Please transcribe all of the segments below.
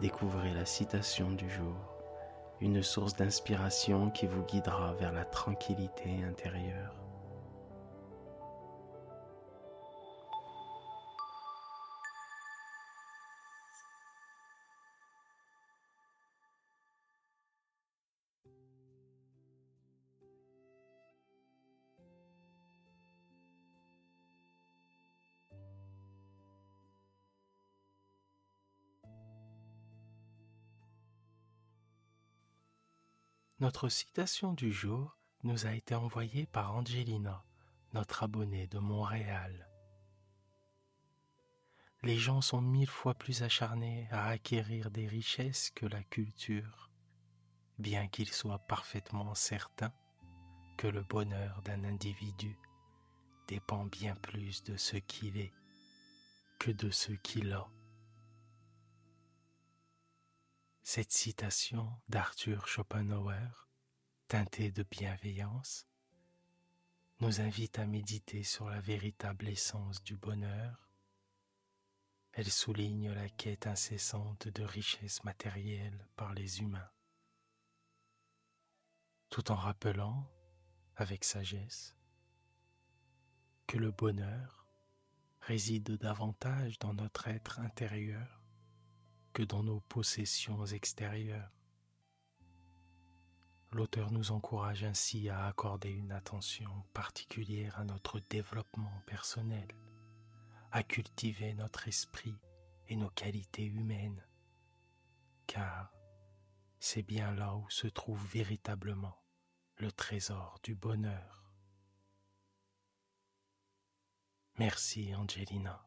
découvrez la citation du jour, une source d'inspiration qui vous guidera vers la tranquillité intérieure. Notre citation du jour nous a été envoyée par Angelina, notre abonnée de Montréal. Les gens sont mille fois plus acharnés à acquérir des richesses que la culture, bien qu'ils soient parfaitement certains que le bonheur d'un individu dépend bien plus de ce qu'il est que de ce qu'il a. Cette citation d'Arthur Schopenhauer, teintée de bienveillance, nous invite à méditer sur la véritable essence du bonheur. Elle souligne la quête incessante de richesses matérielles par les humains, tout en rappelant, avec sagesse, que le bonheur réside davantage dans notre être intérieur dans nos possessions extérieures. L'auteur nous encourage ainsi à accorder une attention particulière à notre développement personnel, à cultiver notre esprit et nos qualités humaines, car c'est bien là où se trouve véritablement le trésor du bonheur. Merci Angelina.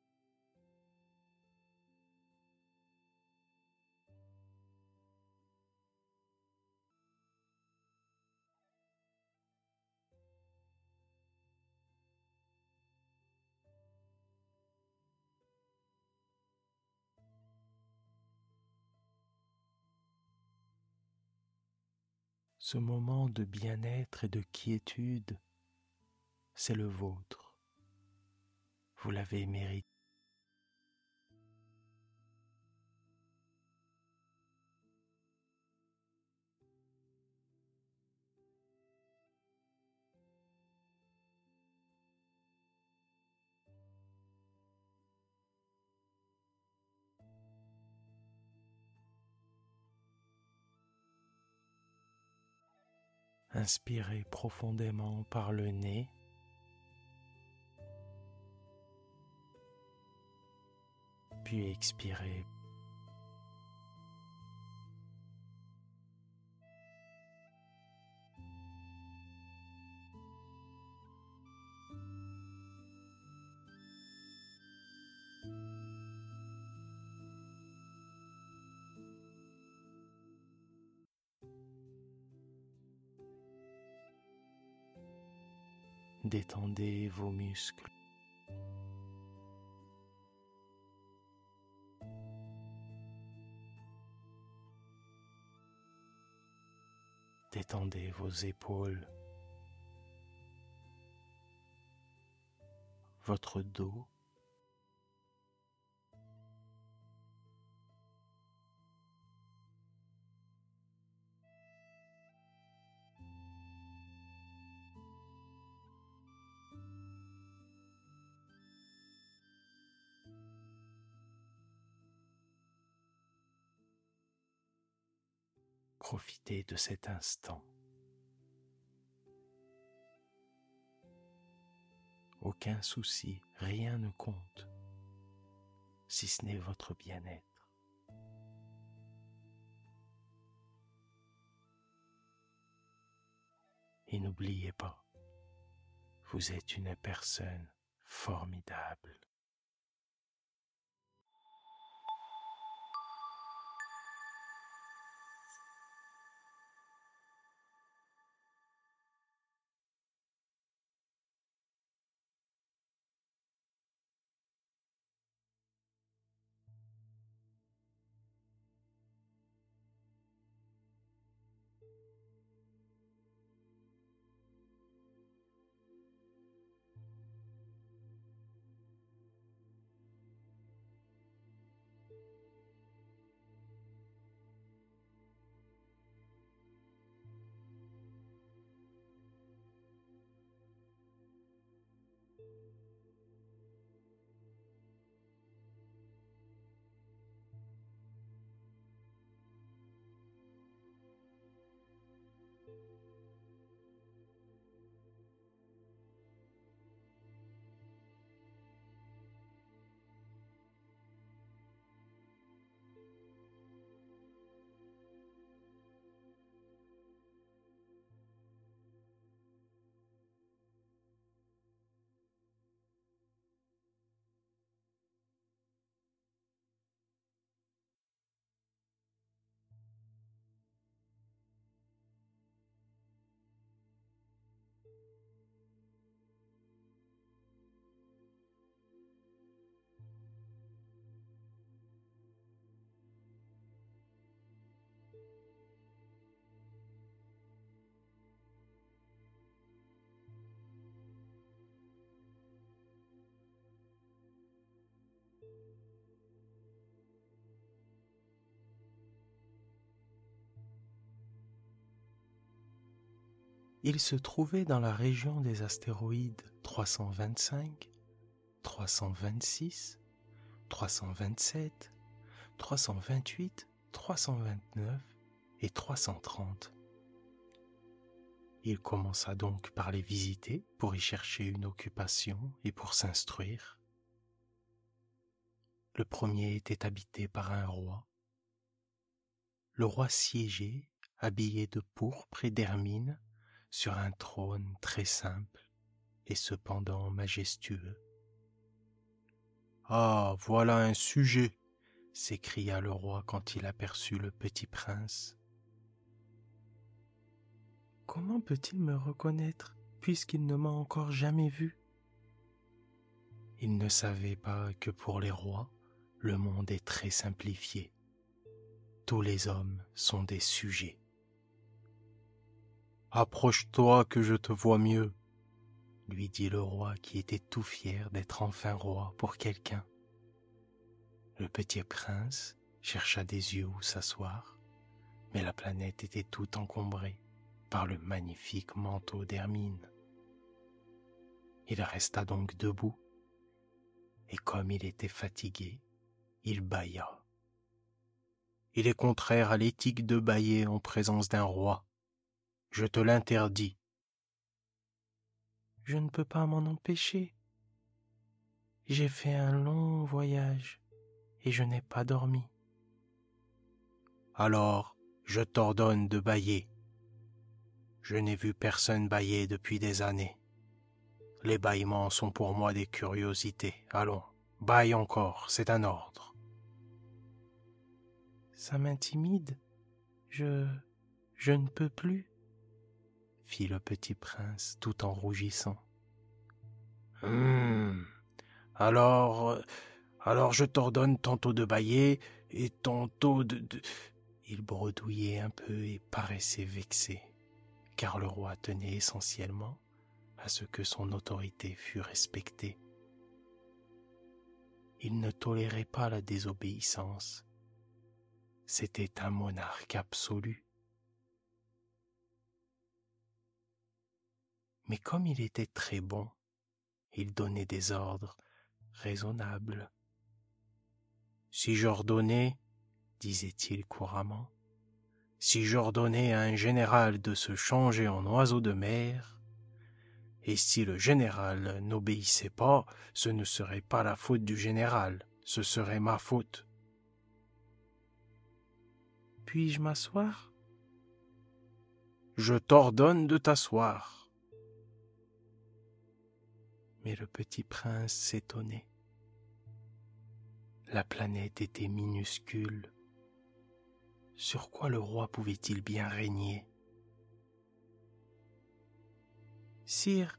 Ce moment de bien-être et de quiétude, c'est le vôtre. Vous l'avez mérité. Inspirez profondément par le nez. Puis expirez. Détendez vos muscles. Détendez vos épaules, votre dos, De cet instant. Aucun souci, rien ne compte, si ce n'est votre bien-être. Et n'oubliez pas, vous êtes une personne formidable. Il se trouvait dans la région des astéroïdes 325, 326, 327, 328, 329 et 330. Il commença donc par les visiter pour y chercher une occupation et pour s'instruire. Le premier était habité par un roi. Le roi siégeait, habillé de pourpre et d'hermine, sur un trône très simple et cependant majestueux. Ah, voilà un sujet, s'écria le roi quand il aperçut le petit prince. Comment peut-il me reconnaître puisqu'il ne m'a encore jamais vu? Il ne savait pas que pour les rois, le monde est très simplifié. Tous les hommes sont des sujets. Approche-toi que je te vois mieux, lui dit le roi qui était tout fier d'être enfin roi pour quelqu'un. Le petit prince chercha des yeux où s'asseoir, mais la planète était tout encombrée par le magnifique manteau d'hermine. Il resta donc debout, et comme il était fatigué, il bâilla. Il est contraire à l'éthique de bâiller en présence d'un roi, je te l'interdis. Je ne peux pas m'en empêcher. J'ai fait un long voyage et je n'ai pas dormi. Alors, je t'ordonne de bailler. Je n'ai vu personne bailler depuis des années. Les bâillements sont pour moi des curiosités. Allons, baille encore, c'est un ordre. Ça m'intimide. Je... je ne peux plus fit le petit prince tout en rougissant. Hum. Alors, alors je t'ordonne tantôt de bailler et tantôt de, de... Il bredouillait un peu et paraissait vexé, car le roi tenait essentiellement à ce que son autorité fût respectée. Il ne tolérait pas la désobéissance. C'était un monarque absolu. Mais comme il était très bon, il donnait des ordres raisonnables. Si j'ordonnais, disait-il couramment, si j'ordonnais à un général de se changer en oiseau de mer, et si le général n'obéissait pas, ce ne serait pas la faute du général, ce serait ma faute. Puis-je m'asseoir? Je t'ordonne de t'asseoir. Mais le petit prince s'étonnait. La planète était minuscule. Sur quoi le roi pouvait-il bien régner? Sire,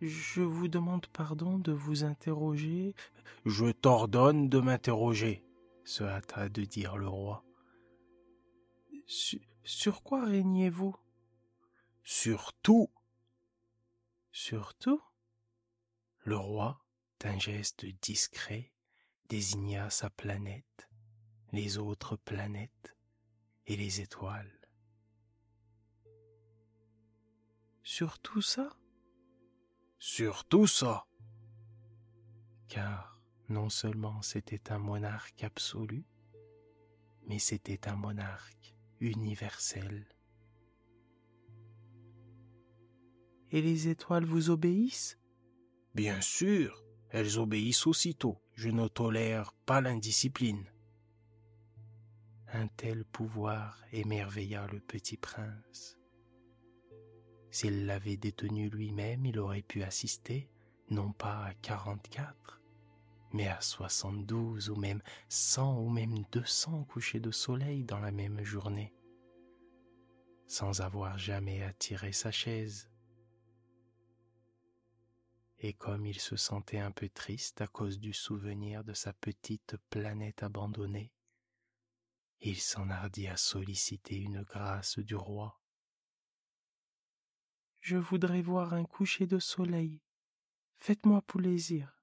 je vous demande pardon de vous interroger. Je t'ordonne de m'interroger, se hâta de dire le roi. Sur, sur quoi régnez-vous? Sur tout. Sur tout? Le roi, d'un geste discret, désigna sa planète, les autres planètes et les étoiles. Sur tout ça? Sur tout ça. Car non seulement c'était un monarque absolu, mais c'était un monarque universel. Et les étoiles vous obéissent? Bien sûr, elles obéissent aussitôt. Je ne tolère pas l'indiscipline. Un tel pouvoir émerveilla le petit prince. S'il l'avait détenu lui-même, il aurait pu assister, non pas à quarante-quatre, mais à soixante-douze ou même cent ou même deux cents couchers de soleil dans la même journée, sans avoir jamais attiré sa chaise et comme il se sentait un peu triste à cause du souvenir de sa petite planète abandonnée, il s'enhardit à solliciter une grâce du roi. Je voudrais voir un coucher de soleil. Faites-moi plaisir.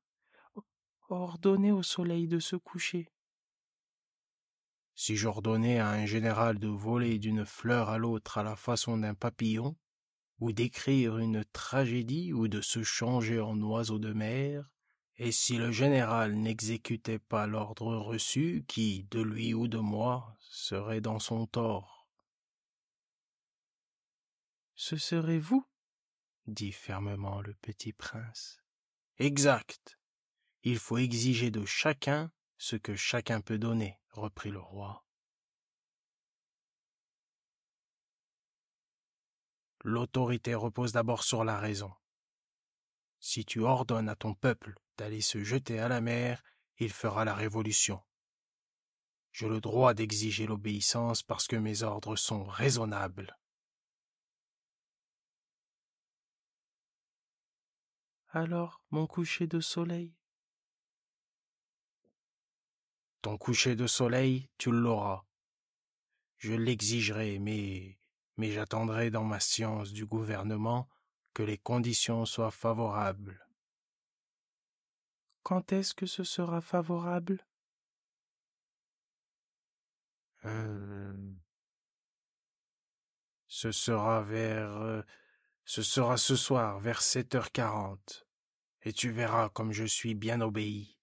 Ordonnez au soleil de se coucher. Si j'ordonnais à un général de voler d'une fleur à l'autre à la façon d'un papillon, ou d'écrire une tragédie ou de se changer en oiseau de mer, et si le général n'exécutait pas l'ordre reçu, qui, de lui ou de moi, serait dans son tort? Ce serait vous dit fermement le petit prince. Exact. Il faut exiger de chacun ce que chacun peut donner, reprit le roi. L'autorité repose d'abord sur la raison. Si tu ordonnes à ton peuple d'aller se jeter à la mer, il fera la révolution. J'ai le droit d'exiger l'obéissance parce que mes ordres sont raisonnables. Alors, mon coucher de soleil? Ton coucher de soleil, tu l'auras. Je l'exigerai, mais mais j'attendrai dans ma science du gouvernement que les conditions soient favorables. Quand est-ce que ce sera favorable? Euh, Ce sera vers... Euh, ce sera ce soir vers sept heures quarante, et tu verras comme je suis bien obéi.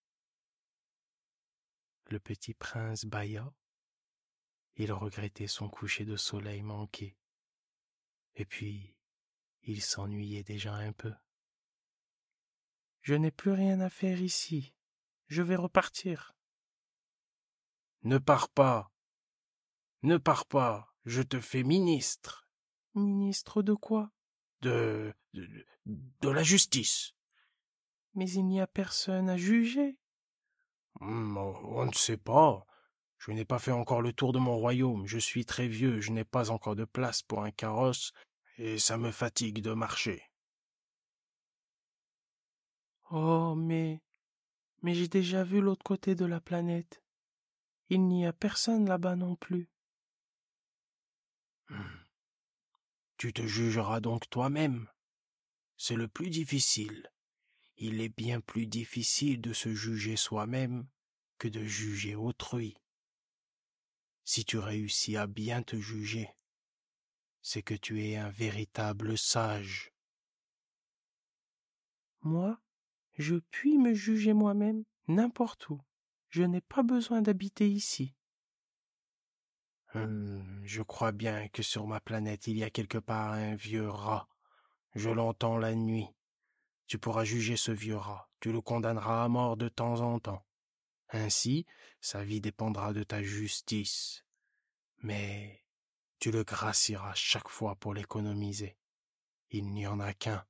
Le petit prince bâilla. Il regrettait son coucher de soleil manqué. Et puis, il s'ennuyait déjà un peu. Je n'ai plus rien à faire ici. Je vais repartir. Ne pars pas. Ne pars pas. Je te fais ministre. Ministre de quoi? De, de, de la justice. Mais il n'y a personne à juger. Hmm, on ne sait pas. Je n'ai pas fait encore le tour de mon royaume, je suis très vieux, je n'ai pas encore de place pour un carrosse, et ça me fatigue de marcher. Oh, mais. Mais j'ai déjà vu l'autre côté de la planète. Il n'y a personne là-bas non plus. Hmm. Tu te jugeras donc toi-même. C'est le plus difficile. Il est bien plus difficile de se juger soi-même que de juger autrui. Si tu réussis à bien te juger, c'est que tu es un véritable sage. Moi, je puis me juger moi-même n'importe où. Je n'ai pas besoin d'habiter ici. Hum, je crois bien que sur ma planète il y a quelque part un vieux rat. Je l'entends la nuit. Tu pourras juger ce vieux rat, tu le condamneras à mort de temps en temps. Ainsi, sa vie dépendra de ta justice. Mais tu le gracieras chaque fois pour l'économiser. Il n'y en a qu'un.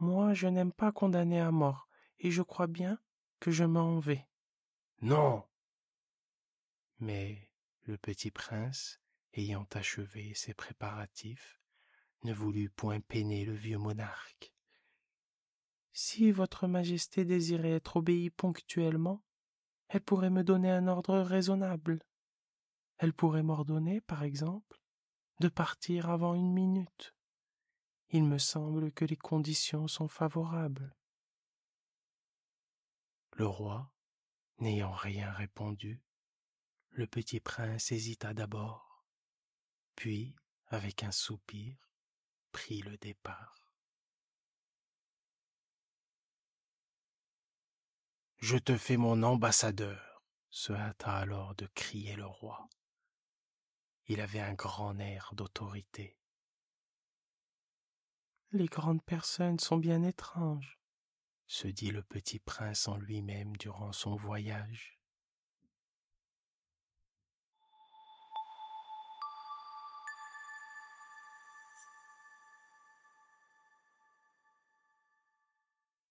Moi, je n'aime pas condamner à mort, et je crois bien que je m'en vais. Non. Mais le petit prince, ayant achevé ses préparatifs, ne voulut point peiner le vieux monarque. Si votre majesté désirait être obéie ponctuellement, elle pourrait me donner un ordre raisonnable. Elle pourrait m'ordonner, par exemple, de partir avant une minute. Il me semble que les conditions sont favorables. Le roi, n'ayant rien répondu, le petit prince hésita d'abord, puis, avec un soupir, prit le départ. Je te fais mon ambassadeur, se hâta alors de crier le roi. Il avait un grand air d'autorité. Les grandes personnes sont bien étranges, se dit le petit prince en lui-même durant son voyage.